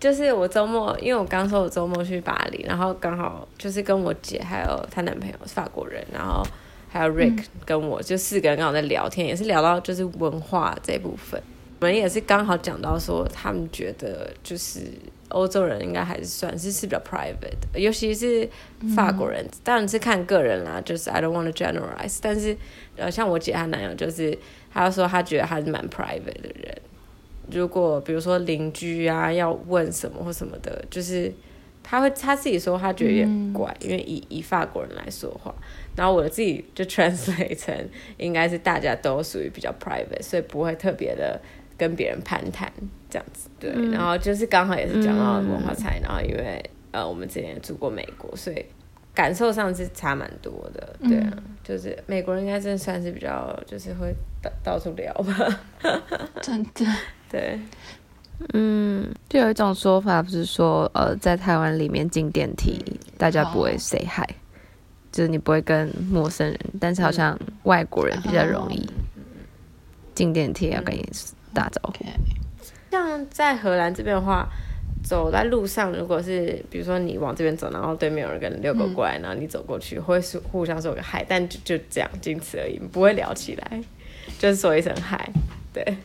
就是我周末，因为我刚说我周末去巴黎，然后刚好就是跟我姐还有她男朋友是法国人，然后还有 Rick 跟我就四个人刚好在聊天，也是聊到就是文化这部分。我们也是刚好讲到说，他们觉得就是欧洲人应该还是算是是比较 private 的，尤其是法国人，当然是看个人啦，就是 I don't want to generalize。但是呃，像我姐她男友就是，他说他觉得他是蛮 private 的人。如果比如说邻居啊要问什么或什么的，就是他会他自己说他觉得有点怪，因为以以法国人来说话，然后我自己就 translate 成应该是大家都属于比较 private，所以不会特别的。跟别人攀谈这样子，对，嗯、然后就是刚好也是讲到文化差异，嗯、然后因为呃我们之前也住过美国，所以感受上是差蛮多的，对啊，嗯、就是美国人应该真的算是比较就是会到到处聊吧，真的，对，嗯，就有一种说法不是说呃在台湾里面进电梯，嗯、大家不会 say hi，就是你不会跟陌生人，但是好像外国人比较容易进电梯要跟你。打招呼，Okay. 像在荷兰这边的话，走在路上，如果是比如说你往这边走，然后对面有人跟遛狗过来，嗯、然后你走过去，会是互相说个嗨，但就就这样，仅此而已，不会聊起来，就是说一声嗨，对。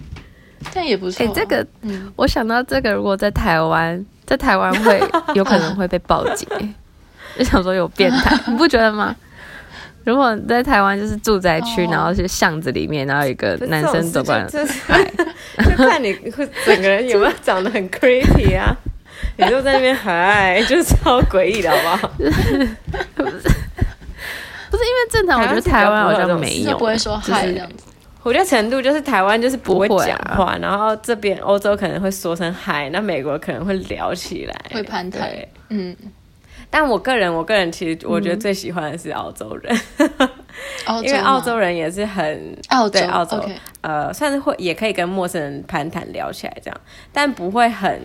但也不错、啊。哎、欸，这个，嗯，我想到这个，如果在台湾，在台湾会有可能会被报警，就想说有变态，你不觉得吗？如果在台湾就是住宅区，然后是巷子里面，然后一个男生走过来，就 看你会整个人有没有长得很 creepy 啊？你就在那边嗨，就是超诡异的，好不好？不是，不是因为正常，我觉得台湾好像没有，不会说嗨这样子。我觉得程度就是台湾就是不会讲话，然后这边欧洲可能会说声嗨，那美国可能会聊起来，会攀谈。嗯。但我个人，我个人其实我觉得最喜欢的是澳洲人，嗯、因为澳洲人也是很澳对澳洲.呃，算是会也可以跟陌生人攀谈聊起来这样，但不会很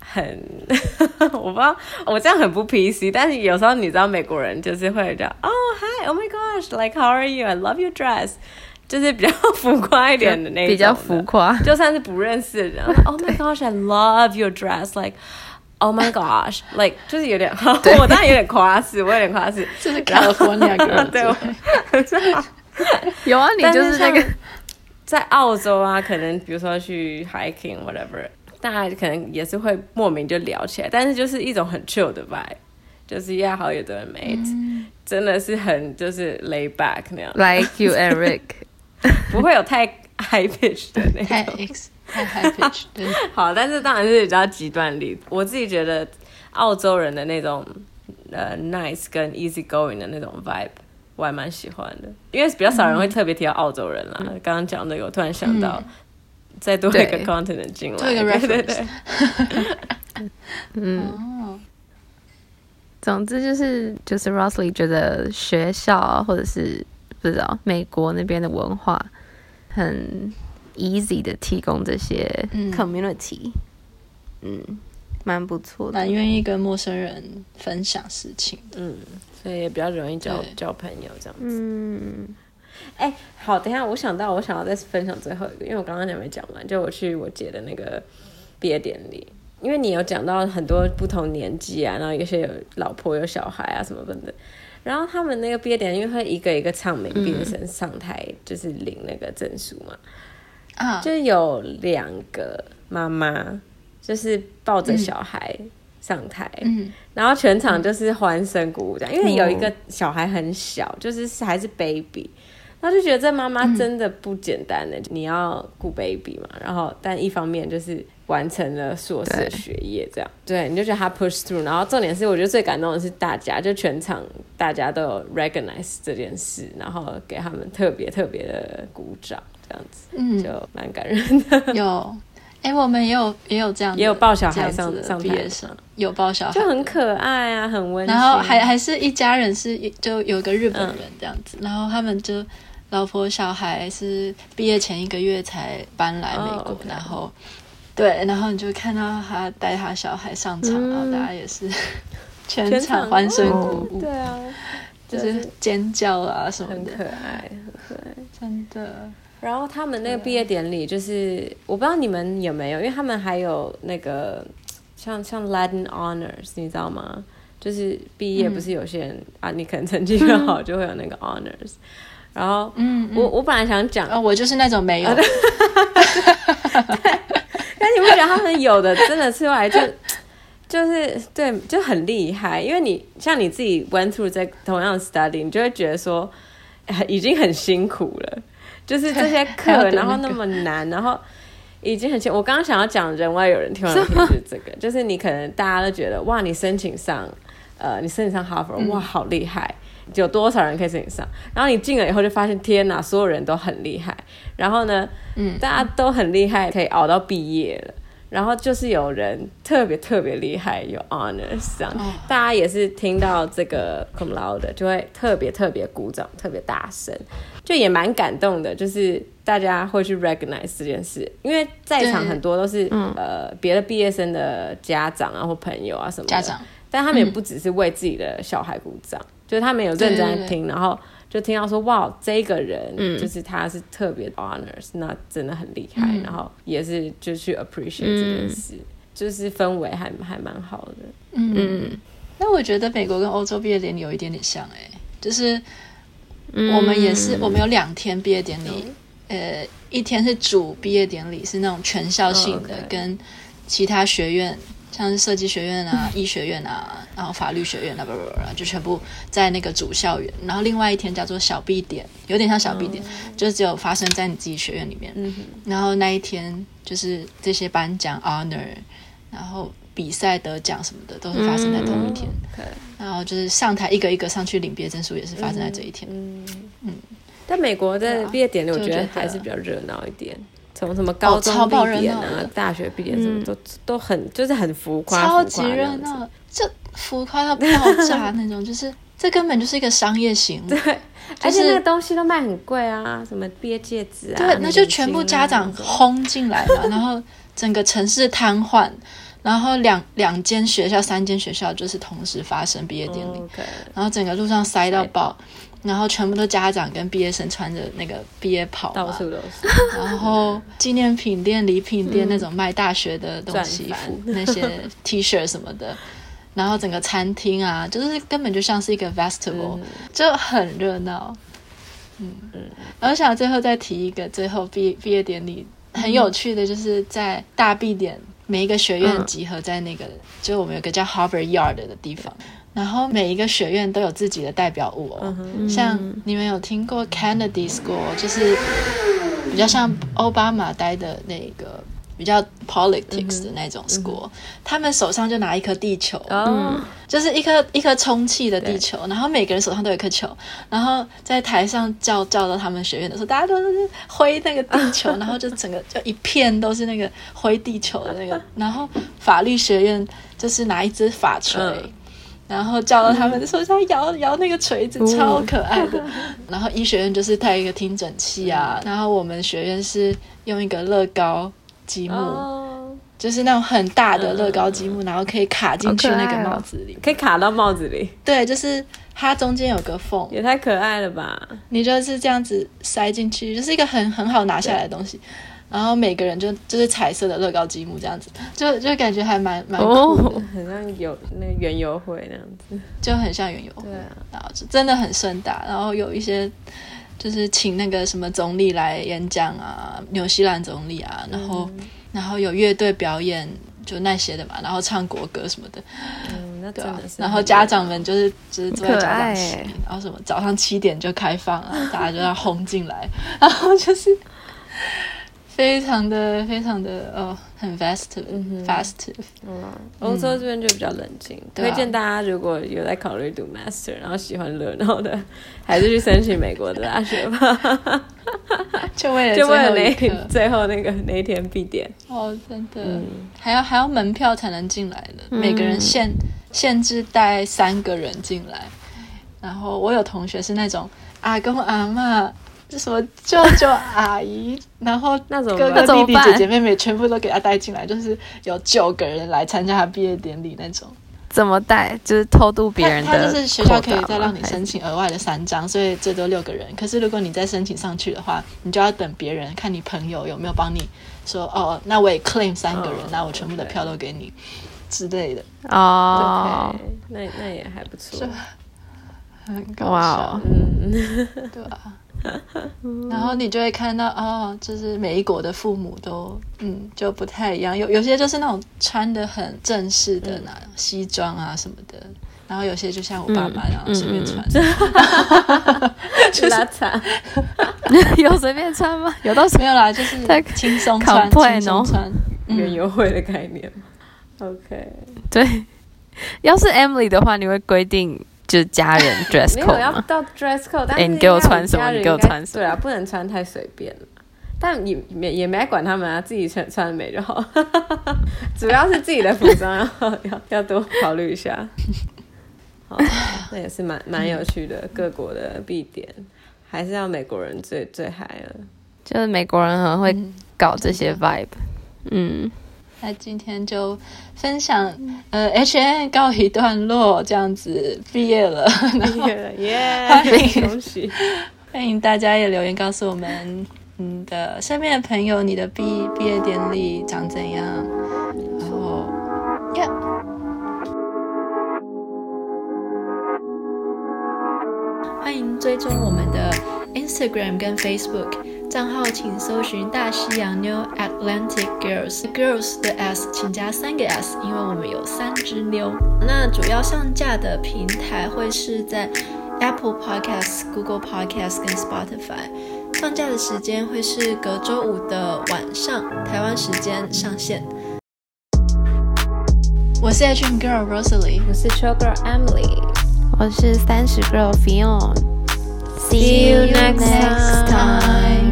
很，我不知道我这样很不 PC，但是有时候你知道美国人就是会这样，哦，Hi，Oh my gosh，Like how are you？I love your dress，就是比较浮夸一点的那种，比较浮夸，就算是不认识的人，Oh my gosh，I love your dress，Like。Oh my gosh, like, 就是有点。我当然有点夸，我有点夸，就是刚刚 我说那个人对我 有啊。你就是那个在澳洲啊，可能比如说去 hiking，whatever，大家可能也是会莫名就聊起来，但是就是一种很 chill 的 vibe，就是亚豪有的会 made，真的是很就是 lay back 那样，like you Eric，不会有太 high pitch 的那种。太 high pitch，对。好，但是当然是比较极端例子。我自己觉得澳洲人的那种呃 nice 跟 easy going 的那种 vibe，我还蛮喜欢的。因为比较少人会特别提到澳洲人啦。刚刚讲那个，我突然想到，嗯、再多一个 continent 进来，对对对。嗯。总之就是就是 Roslie 觉得学校或者是不知道美国那边的文化很。Easy 的提供这些 community，嗯，蛮、嗯、不错的，蛮愿意跟陌生人分享事情，嗯，所以也比较容易交交朋友这样子，嗯，哎、欸，好，等一下，我想到，我想要再分享最后一个，因为我刚刚讲没讲完，就我去我姐的那个毕业典礼，因为你有讲到很多不同年纪啊，然后有些有老婆有小孩啊什么等等，然后他们那个毕业典礼，因为会一个一个唱名毕业生上台，就是领那个证书嘛。就有两个妈妈，就是抱着小孩上台，嗯，然后全场就是欢声鼓舞这样，因为有一个小孩很小，就是还是 baby，然后就觉得这妈妈真的不简单呢，你要顾 baby 嘛，然后但一方面就是完成了硕士学业这样，对，你就觉得他 push through，然后重点是我觉得最感动的是大家，就全场大家都有 recognize 这件事，然后给他们特别特别的鼓掌。这样子，嗯，就蛮感人的。有，哎、欸，我们也有也有这样，也有抱小孩上上毕业生，有抱小孩，就很可爱啊，很温馨。然后还还是一家人，是就有个日本人这样子，嗯、然后他们就老婆小孩是毕业前一个月才搬来美国，然后对，然后你就看到他带他小孩上场，嗯、然后大家也是 全场欢声鼓舞，对啊，就是尖叫啊什么的，很可爱，很可爱，真的。然后他们那个毕业典礼，就是我不知道你们有没有，因为他们还有那个像像 Latin Honors，你知道吗？就是毕业不是有些人、嗯、啊，你可能成绩越好就会有那个 Honors。然后，嗯，我我本来想讲，哦，我就是那种没有。对，但你不觉得他们有的真的出来就就是对就很厉害？因为你像你自己 went through 在同样的 study，你就会觉得说已经很辛苦了。就是这些课，那个、然后那么难，然后已经很清。我刚刚想要讲人外有人听完就 是这个，就是你可能大家都觉得哇，你申请上，呃，你申请上哈佛，哇，好厉害，有多少人可以申请上？然后你进了以后就发现，天哪，所有人都很厉害。然后呢，嗯，大家都很厉害，可以熬到毕业了。然后就是有人特别特别厉害，有 honors 这样，大家也是听到这个 cum laude 就会特别特别鼓掌，特别大声，就也蛮感动的。就是大家会去 recognize 这件事，因为在场很多都是呃别的毕业生的家长啊或朋友啊什么的，家长，但他们也不只是为自己的小孩鼓掌，就是他们有认真在听，然后。就听到说哇，这个人、嗯、就是他是特别 honors，那真的很厉害，嗯、然后也是就去 appreciate 这件事，嗯、就是氛围还还蛮好的。嗯，那我觉得美国跟欧洲毕业典礼有一点点像哎、欸，就是我们也是，嗯、我们有两天毕业典礼，呃，一天是主毕业典礼，是那种全校性的，oh, okay. 跟其他学院，像是设计学院啊、医学院啊，然后法律学院啊，不不不，就全部在那个主校园。然后另外一天叫做小 B 点，有点像小毕典，oh. 就只有发生在你自己学院里面。Mm -hmm. 然后那一天就是这些颁奖 honor，然后比赛得奖什么的都是发生在同一天。Mm -hmm. Okay. 然后就是上台一个一个上去领毕业证书，也是发生在这一天。嗯嗯。但美国的毕业典礼，我觉得还是比较热闹一点。从什么高中毕业啊，大学毕业什么都、嗯、都很就是很浮夸，超级热闹，这浮夸到爆炸 那种，就是这根本就是一个商业行为。对，而且那个东西都卖很贵啊，什么毕业戒指啊，对，那就全部家长轰进来了，然后整个城市瘫痪，然后两两间学校、三间学校就是同时发生毕业典礼.然后整个路上塞到爆。然后全部都家长跟毕业生穿着那个毕业袍，到处都是。然后纪念品店、礼品店那种卖大学的东西，那些 T 恤什么的。然后整个餐厅啊，就是根本就像是一个 festival，嗯、就很热闹。嗯嗯。然后想最后再提一个，最后毕毕业典礼很有趣的，就是在大毕点，每一个学院集合在那个，嗯、就我们有个叫 Harvard Yard 的地方。然后每一个学院都有自己的代表物哦，嗯、像你们有听过 Kennedy School，就是比较像奥巴马待的那个比较 politics 的那种 school，、嗯、他们手上就拿一颗地球，嗯、就是一颗一颗充气的地球，然后每个人手上都有一颗球，然后在台上叫叫到他们学院的时候，大家都是挥那个地球，然后就整个就一片都是那个挥地球的那个，然后法律学院就是拿一支法锤。嗯然后叫到他们的时候，他摇摇那个锤子，超可爱的。然后医学院就是带一个听诊器啊，然后我们学院是用一个乐高积木，哦，就是那种很大的乐高积木，然后可以卡进去那个帽子里，可以卡到帽子里。对，就是它中间有个缝，也太可爱了吧！你就是这样子塞进去，就是一个很很好拿下来的东西。然后每个人就就是彩色的乐高积木这样子，就就感觉还蛮蛮酷的，哦，很像有那个园游会那样子，就很像园游会。对啊，然后真的很盛大，然后有一些就是请那个什么总理来演讲啊，纽西兰总理啊，然后、嗯、然后有乐队表演，就那些的嘛，然后唱国歌什么的。嗯，那真的是。然后家长们就是就是坐在家长席，然后什么早上七点就开放啊，大家就要轰进来，然后就是。非常的非常的哦，很 festive，嗯 festive。嗯，欧洲这边就比较冷静。嗯、推荐大家如果有在考虑读 master，然后喜欢热闹的，还是去申请美国的大学吧。就为了就为了那最后那个那一天必点哦，真的，嗯、还要还要门票才能进来的，嗯、每个人限限制带三个人进来。然后我有同学是那种阿公阿嬷。什么舅舅阿姨，然后 哥哥弟弟姐姐妹妹全部都给他带进来，就是有九个人来参加他毕业典礼那种。怎么带？就是偷渡别人的。他就是学校可以再让你申请额外的三张，所以最多六个人。可是如果你再申请上去的话，你就要等别人看你朋友有没有帮你说哦，那我也 claim 三个人，那、哦、我全部的票都给你、okay. 之类的。哦，那那也还不错。很搞笑，wow. 嗯，对吧、啊？然后你就会看到哦，就是每一国的父母都嗯就不太一样，有有些就是那种穿的很正式的那种西装啊什么的，然后有些就像我爸妈那样随便穿，就是惨，有随便穿吗？有到没有啦，就是轻松穿，轻松穿，园游会的概念。OK，对，要是 Emily 的话，你会规定？就是家人 dress code 没有要到 dress code，但是你给我穿什么？你给我穿什么？对啊，不能穿太随便了。但也没也没管他们啊，自己穿穿美就好。主要是自己的服装要要要多考虑一下。好，那也是蛮蛮有趣的，各国的必点，还是要美国人最最嗨了。就是美国人很会搞这些 vibe，嗯。嗯那今天就分享，呃，H N 告一段落，这样子毕业了，毕业了，耶！欢迎，恭喜！欢迎大家也留言告诉我们，你的身边的朋友，你的毕毕业典礼长怎样？然后，耶！欢迎追踪我们的 Instagram 跟 Facebook。账号请搜寻大西洋妞 Atlantic Girls，Girls 的 S 请加三个 S，因为我们有三只妞。那主要上架的平台会是在 Apple Podcasts、Google Podcasts 跟 Spotify。放假的时间会是隔周五的晚上，台湾时间上线。我是 H Girl Rosalie，我是 Chill Girl Emily，我是三十 Girl Fion。See you next time.